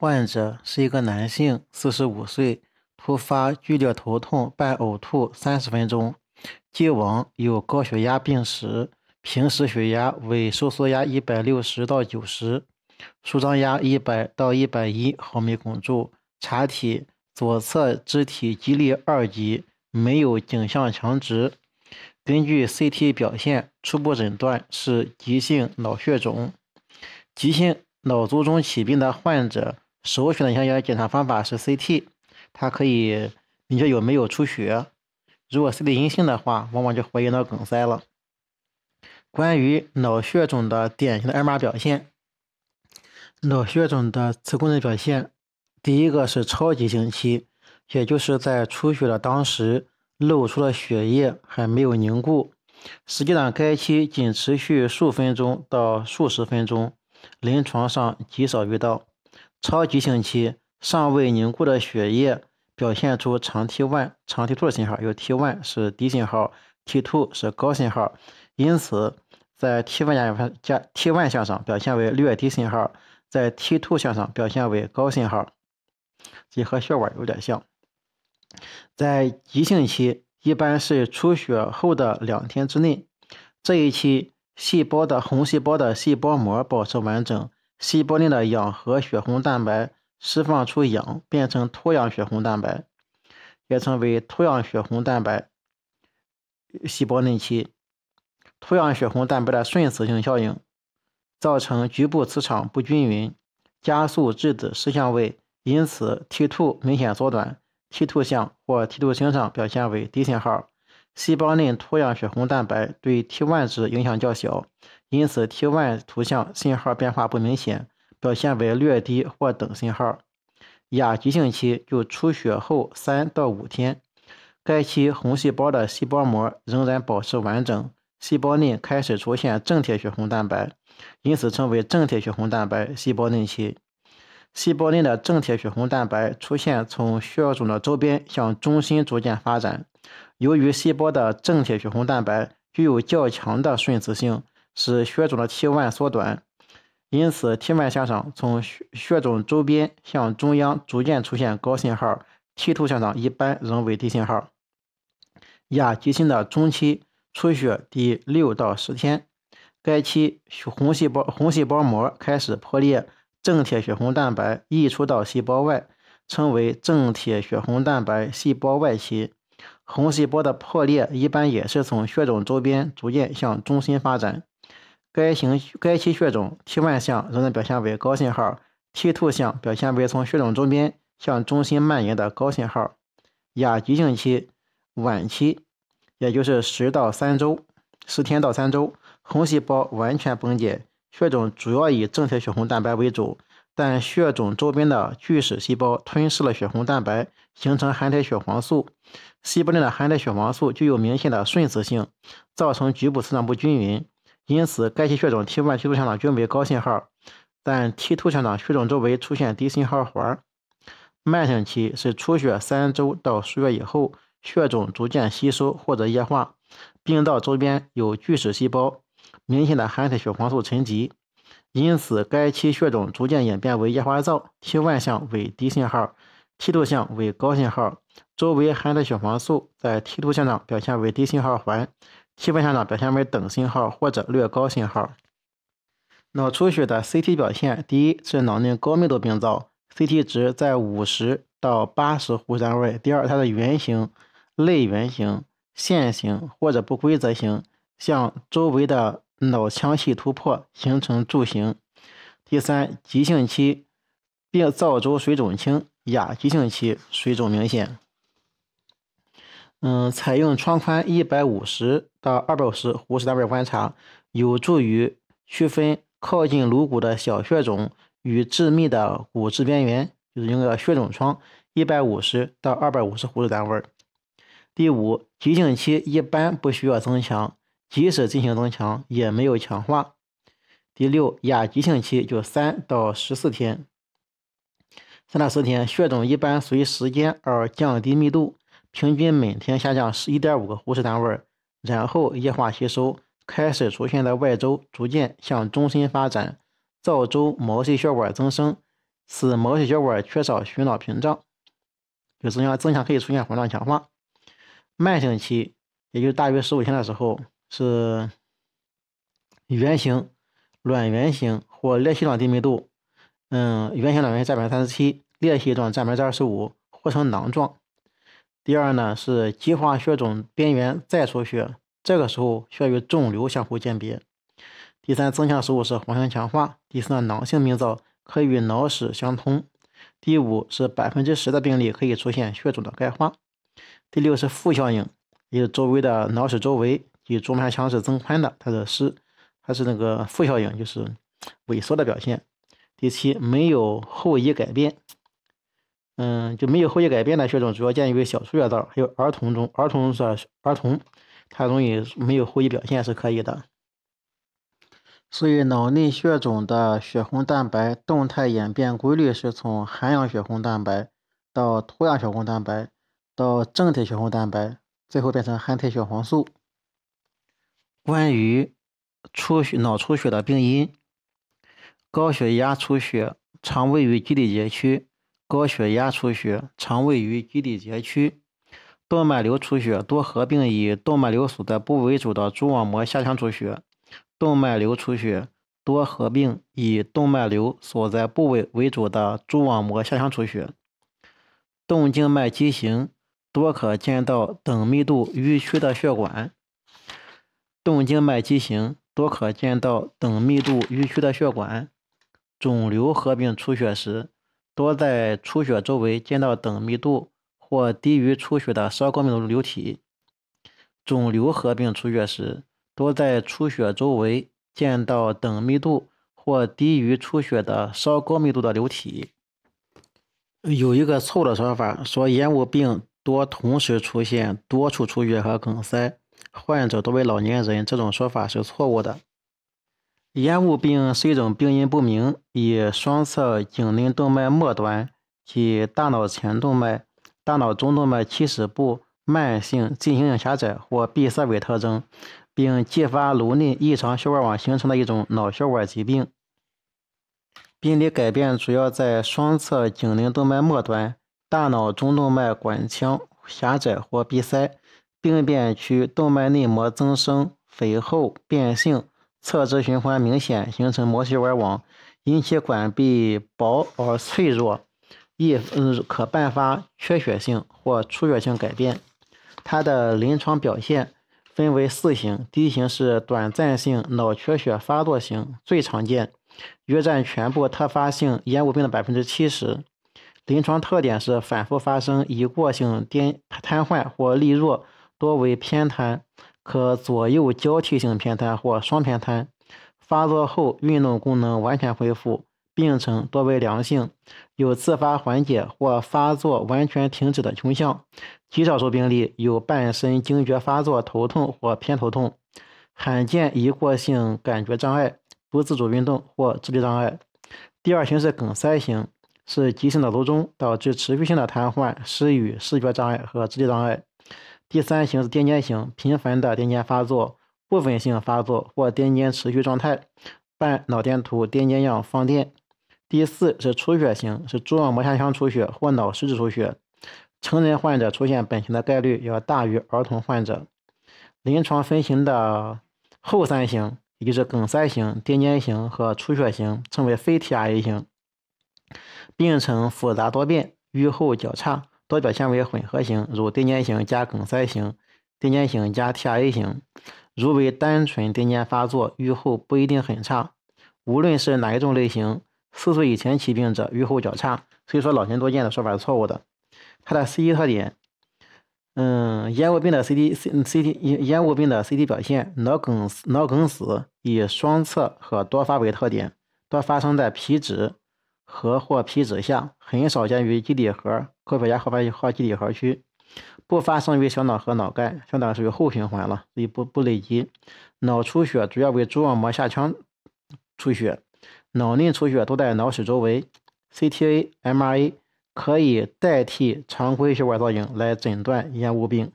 患者是一个男性，四十五岁，突发剧烈头痛伴呕吐三十分钟，既往有高血压病史，平时血压为收缩压一百六十到九十，舒张压一百到一百一毫米汞柱，查体左侧肢体肌力二级，没有颈项强直。根据 CT 表现，初步诊断是急性脑血肿。急性脑卒中起病的患者。首选的营养检查方法是 CT，它可以明确有没有出血。如果 CT 阴性的话，往往就怀疑脑梗塞了。关于脑血肿的典型的二码表现，脑血肿的磁共振表现，第一个是超急性期，也就是在出血的当时露出了血液还没有凝固，实际上该期仅持续数分钟到数十分钟，临床上极少遇到。超急性期尚未凝固的血液表现出长 T1、长 T2 信号，有 T1 是低信号，T2 是高信号，因此在 T1 加 T1 项上表现为略低信号，在 T2 项上表现为高信号，这和血管有点像。在急性期，一般是出血后的两天之内，这一期细胞的红细胞的细胞膜保持完整。细胞内的氧和血红蛋白释放出氧，变成脱氧血红蛋白，也称为脱氧血红蛋白。细胞内期，脱氧血红蛋白的顺磁性效应造成局部磁场不均匀，加速质子失相位，因此 T2 明显缩短，T2 项或 T2 星上表现为低信号。细胞内脱氧血红蛋白对 T1 值影响较小，因此 T1 图像信号变化不明显，表现为略低或等信号。亚急性期就出血后三到五天，该期红细胞的细胞膜仍然保持完整，细胞内开始出现正铁血红蛋白，因此称为正铁血红蛋白细胞内期。细胞内的正铁血红蛋白出现从血肿的周边向中心逐渐发展。由于细胞的正铁血红蛋白具有较强的顺磁性，使血肿的 T1 缩短，因此 T1 向上从血血肿周边向中央逐渐出现高信号，T2 向上一般仍为低信号。亚急性的中期出血第六到十天，该期红细胞红细胞膜开始破裂，正铁血红蛋白溢出到细胞外，称为正铁血红蛋白细胞外期。红细胞的破裂一般也是从血肿周边逐渐向中心发展。该型该期血肿 T1 项仍然表现为高信号，T2 项表现为从血肿周边向中心蔓延的高信号。亚急性期晚期，也就是十到三周，十天到三周，红细胞完全崩解，血肿主要以正铁血红蛋白为主。但血肿周边的巨噬细胞吞噬了血红蛋白，形成含铁血黄素。细胞内的含铁血黄素具有明显的顺磁性，造成局部磁场不均匀。因此，该期血肿 T1、T2 向均为高信号，但 T2 向血肿周围出现低信号环。慢性期是出血三周到数月以后，血肿逐渐吸收或者液化，病道周边有巨噬细胞，明显的含铁血黄素沉积。因此，该期血肿逐渐演变为液化灶，T1 项为低信号，T2 项为高信号，周围含的血黄素在 T2 项上表现为低信号环，T1 项上表现为等信号或者略高信号。脑出血的 CT 表现，第一是脑内高密度病灶，CT 值在五十到八十呼吸单位；第二，它的圆形、类圆形、线形或者不规则形，向周围的。脑腔隙突破形成柱形。第三，急性期病灶周水肿轻，亚急性期水肿明显。嗯，采用窗宽一百五十到二百五十呼吸单位观察，有助于区分靠近颅骨的小血肿与致密的骨质边缘，就是用个血肿窗一百五十到二百五十呼吸单位。第五，急性期一般不需要增强。即使进行增强，也没有强化。第六，亚急性期就三到十四天，三到十天，血肿一般随时间而降低密度，平均每天下降十一点五个呼氏单位，然后液化吸收，开始出现在外周，逐渐向中心发展，灶周毛细血管增生，使毛细血管缺少血脑屏障，就增加增强可以出现混乱强化。慢性期，也就大约十五天的时候，是圆形、卵圆形或裂隙状低密度，嗯，圆形卵圆占百分之三十七，裂隙状占百分之二十五，或呈囊状。第二呢是激化血肿边缘再出血，这个时候需要与肿瘤相互鉴别。第三，增强食物是黄性强化。第四，囊性病灶可与脑室相通。第五是百分之十的病例可以出现血肿的钙化。第六是负效应，也是周围的脑室周围及足膜腔是增宽的，它的是它是那个负效应，就是萎缩的表现。第七，没有后遗改变，嗯，就没有后遗改变的血肿主要见于小出血道，还有儿童中，儿童是儿童，它容易没有后遗表现是可以的。所以，脑内血肿的血红蛋白动态演变规律是从含氧血红蛋白到脱氧血红蛋白到正体血红蛋白，最后变成含体血黄素。关于出血脑出血的病因，高血压出血常位于基底节区，高血压出血常位于基底节区，动脉瘤出血多合并以动脉瘤所在部为主的蛛网膜下腔出血。动脉瘤出血多合并以动脉瘤所在部位为主的蛛网膜下腔出血。动静脉畸形多可见到等密度迂曲的血管。动静脉畸形多可见到等密度迂曲的血管。肿瘤合并出血时，多在出血周围见到等密度或低于出血的稍高密度流体。肿瘤合并出血时。多在出血周围见到等密度或低于出血的稍高密度的流体。有一个错误的说法，说烟雾病多同时出现多处出血和梗塞，患者多为老年人，这种说法是错误的。烟雾病是一种病因不明，以双侧颈内动脉末端及大脑前动脉、大脑中动脉起始部慢性进行性狭窄或闭塞为特征。并继发颅内异常血管网形成的一种脑血管疾病。病理改变主要在双侧颈内动脉末端、大脑中动脉管腔狭窄或闭塞，病变区动脉内膜增生、肥厚、变性，侧支循环明显，形成毛细血管网，引起管壁薄而脆弱，易嗯可伴发缺血性或出血性改变。它的临床表现。分为四型，第一型是短暂性脑缺血发作型，最常见，约占全部特发性烟雾病的百分之七十。临床特点是反复发生一过性癫瘫痪或力弱，多为偏瘫，可左右交替性偏瘫或双偏瘫。发作后运动功能完全恢复，病程多为良性，有自发缓解或发作完全停止的倾向。极少数病例有半身惊厥发作、头痛或偏头痛，罕见一过性感觉障碍、不自主运动或智力障碍。第二型是梗塞型，是急性脑卒中导致持续性的瘫痪、失语、视觉障碍和智力障碍。第三型是癫痫型，频繁的癫痫发作、部分性发作或癫痫持续状态，伴脑电图、癫痫样放电。第四是出血型，是蛛网膜下腔出血或脑实质出血。成人患者出现本型的概率要大于儿童患者。临床分型的后三型，也就是梗塞型、癫痫型和出血型，称为非 TRA 型。病程复杂多变，预后较差，多表现为混合型，如癫痫型加梗塞型、癫痫型加 TRA 型。如为单纯癫痫发作，预后不一定很差。无论是哪一种类型，四岁以前起病者预后较差。所以说，老年多见的说法是错误的。它的 CT 特点，嗯，烟雾病的 CT、CT 烟烟雾病的 CT 表现，脑梗脑梗死以双侧和多发为特点，多发生在皮质核或皮质下，很少见于基底核、高血压好发和基底核区，不发生于小脑和脑干，相当于属于后循环了，所以不不累积。脑出血主要为蛛网膜下腔出血，脑内出血都在脑室周围，CTA、MRA。可以代替常规血管造影来诊断烟雾病。